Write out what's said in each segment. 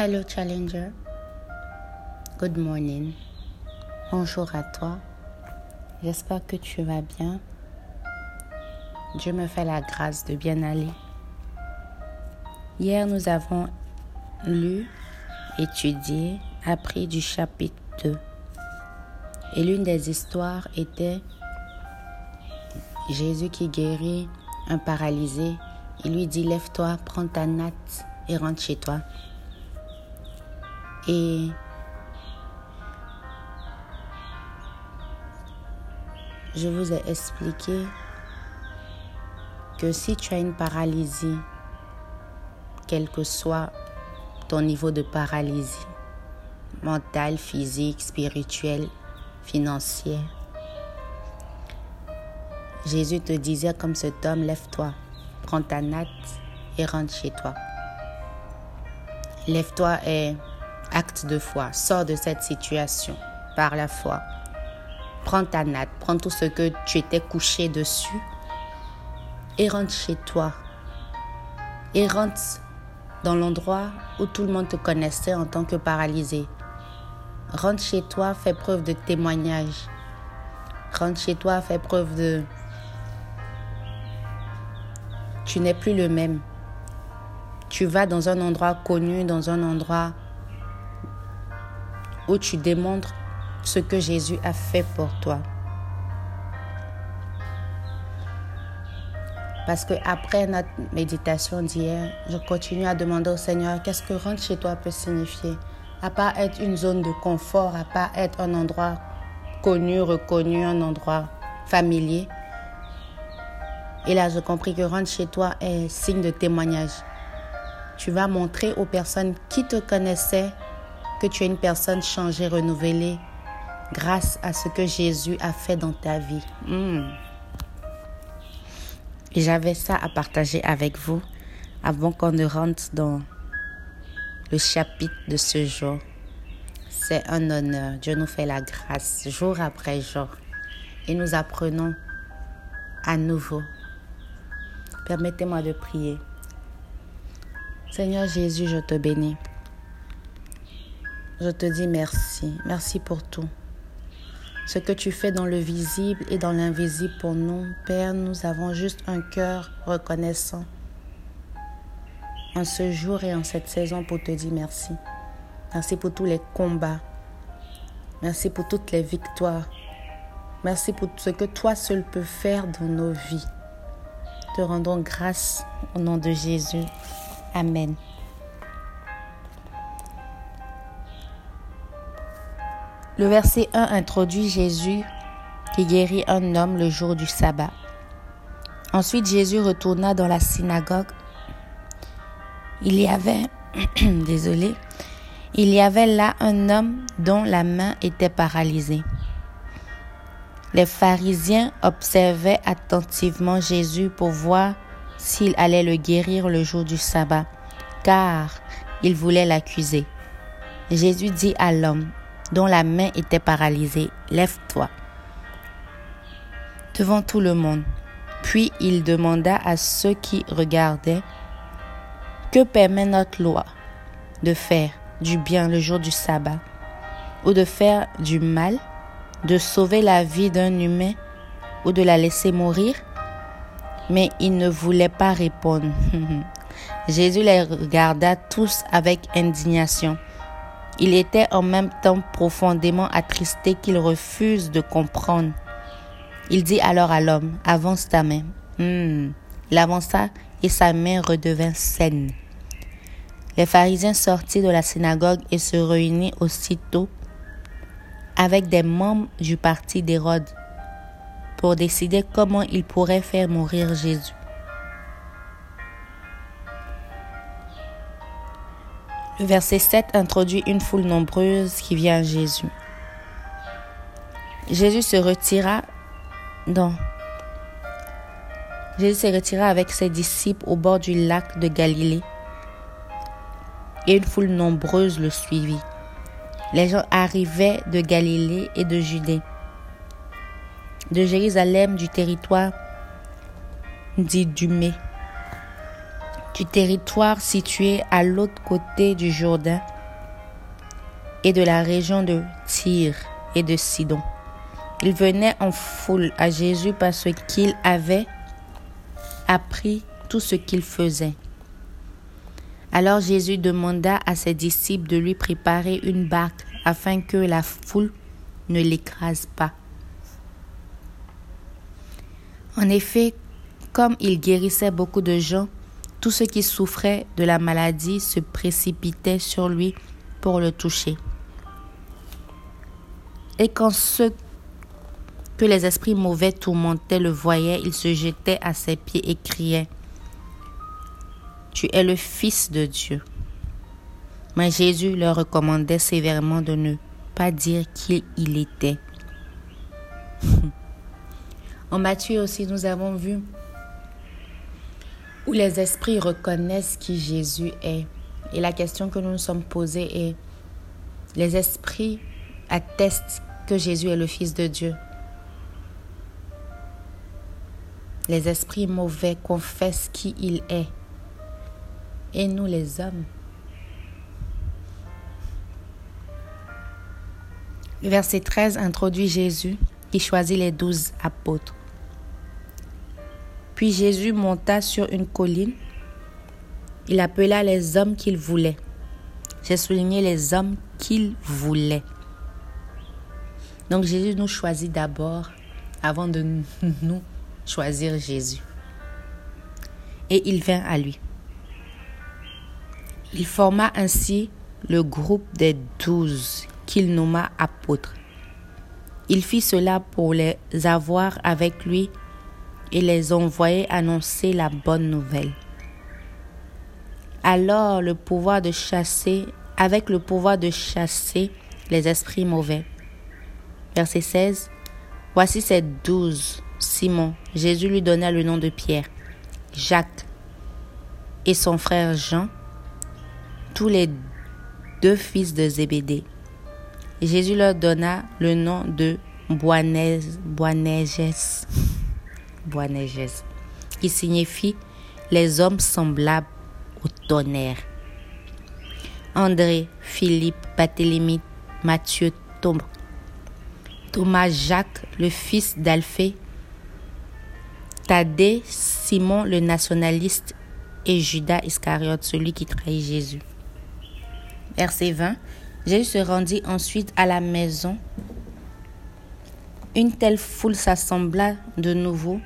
Hello Challenger. Good morning. Bonjour à toi. J'espère que tu vas bien. Dieu me fait la grâce de bien aller. Hier, nous avons lu, étudié, appris du chapitre 2. Et l'une des histoires était Jésus qui guérit un paralysé. Il lui dit, lève-toi, prends ta natte et rentre chez toi. Et je vous ai expliqué que si tu as une paralysie, quel que soit ton niveau de paralysie, mentale, physique, spirituelle, financière, Jésus te disait comme cet homme, lève-toi, prends ta natte et rentre chez toi. Lève-toi et acte de foi, sors de cette situation par la foi. Prends ta natte, prends tout ce que tu étais couché dessus et rentre chez toi. Et rentre dans l'endroit où tout le monde te connaissait en tant que paralysé. Rentre chez toi, fais preuve de témoignage. Rentre chez toi, fais preuve de... Tu n'es plus le même. Tu vas dans un endroit connu, dans un endroit où tu démontres ce que Jésus a fait pour toi. Parce que après notre méditation d'hier, je continue à demander au Seigneur qu'est-ce que rentrer chez toi peut signifier? À part être une zone de confort, à part être un endroit connu, reconnu, un endroit familier. Et là, j'ai compris que rentrer chez toi est signe de témoignage. Tu vas montrer aux personnes qui te connaissaient que tu es une personne changée, renouvelée, grâce à ce que Jésus a fait dans ta vie. Et j'avais ça à partager avec vous avant qu'on ne rentre dans le chapitre de ce jour. C'est un honneur. Dieu nous fait la grâce jour après jour. Et nous apprenons à nouveau. Permettez-moi de prier. Seigneur Jésus, je te bénis. Je te dis merci. Merci pour tout. Ce que tu fais dans le visible et dans l'invisible pour nous, Père, nous avons juste un cœur reconnaissant en ce jour et en cette saison pour te dire merci. Merci pour tous les combats. Merci pour toutes les victoires. Merci pour ce que toi seul peux faire dans nos vies. Te rendons grâce au nom de Jésus. Amen. Le verset 1 introduit Jésus qui guérit un homme le jour du sabbat. Ensuite, Jésus retourna dans la synagogue. Il y avait, désolé, il y avait là un homme dont la main était paralysée. Les pharisiens observaient attentivement Jésus pour voir s'il allait le guérir le jour du sabbat, car ils voulaient l'accuser. Jésus dit à l'homme, dont la main était paralysée, Lève-toi. Devant tout le monde. Puis il demanda à ceux qui regardaient, Que permet notre loi de faire du bien le jour du sabbat, ou de faire du mal, de sauver la vie d'un humain, ou de la laisser mourir? Mais il ne voulait pas répondre. Jésus les regarda tous avec indignation. Il était en même temps profondément attristé qu'il refuse de comprendre. Il dit alors à l'homme, avance ta main. Hmm. Il avança et sa main redevint saine. Les pharisiens sortirent de la synagogue et se réunirent aussitôt avec des membres du parti d'Hérode pour décider comment ils pourraient faire mourir Jésus. Verset 7 introduit une foule nombreuse qui vient à Jésus. Jésus se retira dans Jésus se retira avec ses disciples au bord du lac de Galilée et une foule nombreuse le suivit. Les gens arrivaient de Galilée et de Judée, de Jérusalem, du territoire d'Idumée, du territoire situé à l'autre côté du Jourdain et de la région de Tyr et de Sidon. Ils venaient en foule à Jésus parce qu'il avait appris tout ce qu'il faisait. Alors Jésus demanda à ses disciples de lui préparer une barque afin que la foule ne l'écrase pas. En effet, comme il guérissait beaucoup de gens, tous ceux qui souffraient de la maladie se précipitaient sur lui pour le toucher. Et quand ceux que les esprits mauvais tourmentaient le voyaient, ils se jetaient à ses pieds et criaient Tu es le Fils de Dieu. Mais Jésus leur recommandait sévèrement de ne pas dire qui il était. en Matthieu aussi, nous avons vu où les esprits reconnaissent qui Jésus est. Et la question que nous nous sommes posée est, les esprits attestent que Jésus est le Fils de Dieu. Les esprits mauvais confessent qui il est. Et nous les hommes. Verset 13 introduit Jésus qui choisit les douze apôtres. Puis Jésus monta sur une colline. Il appela les hommes qu'il voulait. J'ai souligné les hommes qu'il voulait. Donc Jésus nous choisit d'abord avant de nous choisir Jésus. Et il vint à lui. Il forma ainsi le groupe des douze qu'il nomma apôtres. Il fit cela pour les avoir avec lui et les envoyer annoncer la bonne nouvelle. Alors le pouvoir de chasser, avec le pouvoir de chasser les esprits mauvais, Verset 16. Voici ces douze. Simon, Jésus lui donna le nom de Pierre, Jacques et son frère Jean, tous les deux fils de Zébédée. Jésus leur donna le nom de Boanerges, Boanerges, qui signifie les hommes semblables au tonnerre. André, Philippe, Barthélemy, Matthieu, Thomas, Thomas Jacques, le fils d'Alphée, Thaddée, Simon le nationaliste et Judas Iscariote, celui qui trahit Jésus. Verset 20. Jésus se rendit ensuite à la maison. Une telle foule s'assembla de nouveau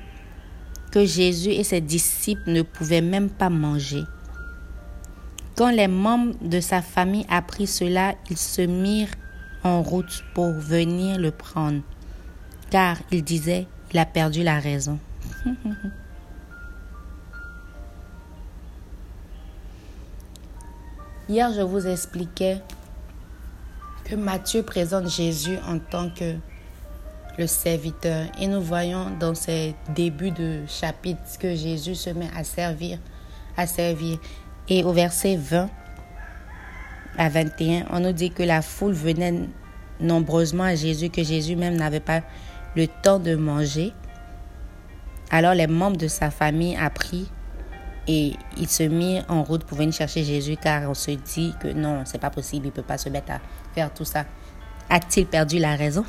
que Jésus et ses disciples ne pouvaient même pas manger. Quand les membres de sa famille apprirent cela, ils se mirent en route pour venir le prendre, car il disait, il a perdu la raison. Hier, je vous expliquais que Matthieu présente Jésus en tant que le serviteur. Et nous voyons dans ces débuts de chapitre que Jésus se met à servir, à servir. Et au verset 20, à 21, on nous dit que la foule venait nombreusement à Jésus, que Jésus même n'avait pas le temps de manger. Alors les membres de sa famille apprirent et ils se mirent en route pour venir chercher Jésus car on se dit que non, c'est pas possible, il peut pas se mettre à faire tout ça. A-t-il perdu la raison?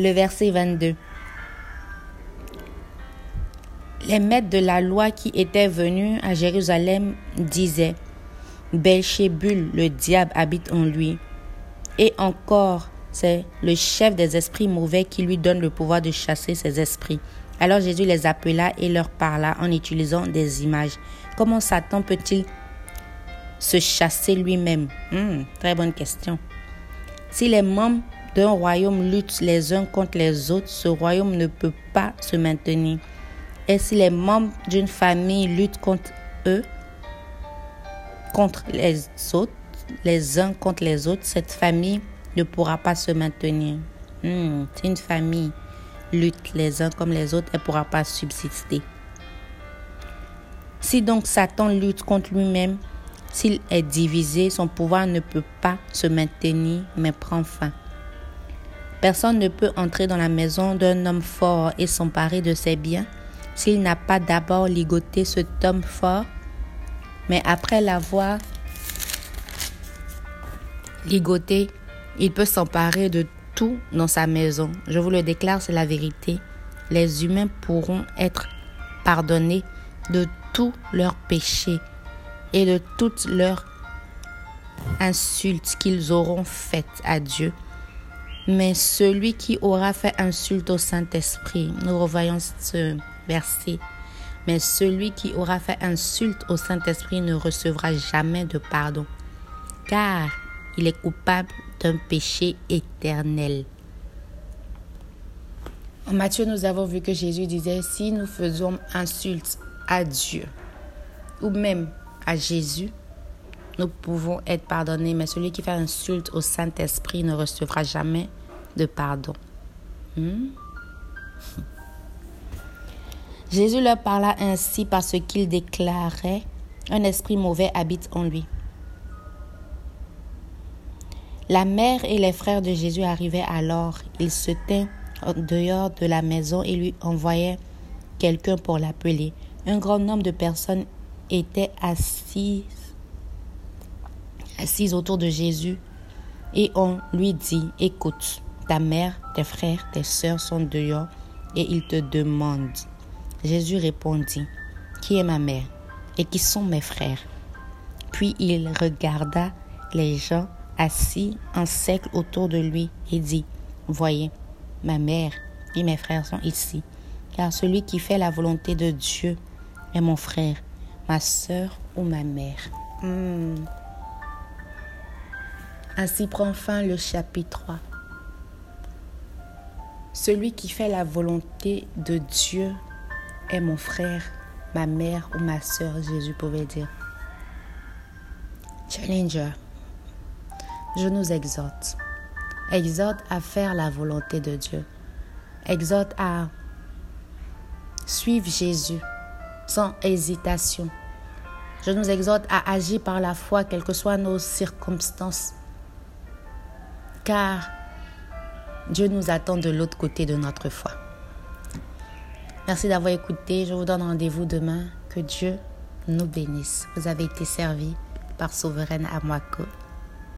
Le verset 22. Les maîtres de la loi qui étaient venus à Jérusalem disaient Belchébul, le diable, habite en lui. Et encore, c'est le chef des esprits mauvais qui lui donne le pouvoir de chasser ces esprits. Alors Jésus les appela et leur parla en utilisant des images. Comment Satan peut-il se chasser lui-même? Hmm, Très bonne question. Si les membres d'un royaume luttent les uns contre les autres, ce royaume ne peut pas se maintenir. Et si les membres d'une famille luttent contre eux, contre les autres, les uns contre les autres, cette famille ne pourra pas se maintenir. Hmm, si une famille lutte les uns comme les autres, elle ne pourra pas subsister. Si donc Satan lutte contre lui-même, s'il est divisé, son pouvoir ne peut pas se maintenir, mais prend fin. Personne ne peut entrer dans la maison d'un homme fort et s'emparer de ses biens s'il n'a pas d'abord ligoté cet homme fort, mais après l'avoir ligoté, il peut s'emparer de tout dans sa maison. Je vous le déclare, c'est la vérité. Les humains pourront être pardonnés de tous leurs péchés et de toutes leurs insultes qu'ils auront faites à Dieu. Mais celui qui aura fait insulte au Saint-Esprit, nous revoyons ce verset, mais celui qui aura fait insulte au Saint-Esprit ne recevra jamais de pardon, car il est coupable d'un péché éternel. En Matthieu, nous avons vu que Jésus disait, si nous faisons insulte à Dieu, ou même à Jésus, nous pouvons être pardonnés, mais celui qui fait insulte au Saint-Esprit ne recevra jamais de pardon. Hmm? Jésus leur parla ainsi parce qu'il déclarait, un esprit mauvais habite en lui. La mère et les frères de Jésus arrivaient alors. Ils se tinrent dehors de la maison et lui envoyaient quelqu'un pour l'appeler. Un grand nombre de personnes étaient assises, assises autour de Jésus et on lui dit, écoute, ta mère, tes frères, tes sœurs sont dehors et ils te demandent. Jésus répondit, Qui est ma mère et qui sont mes frères? Puis il regarda les gens assis en cercle autour de lui et dit, Voyez, ma mère et mes frères sont ici, car celui qui fait la volonté de Dieu est mon frère, ma sœur ou ma mère. Hmm. Ainsi prend fin le chapitre 3. Celui qui fait la volonté de Dieu est mon frère, ma mère ou ma sœur, Jésus pouvait dire. Challenger je nous exhorte. Exhorte à faire la volonté de Dieu. Exhorte à suivre Jésus sans hésitation. Je nous exhorte à agir par la foi, quelles que soient nos circonstances. Car Dieu nous attend de l'autre côté de notre foi. Merci d'avoir écouté. Je vous donne rendez-vous demain. Que Dieu nous bénisse. Vous avez été servi par Souveraine Amwako.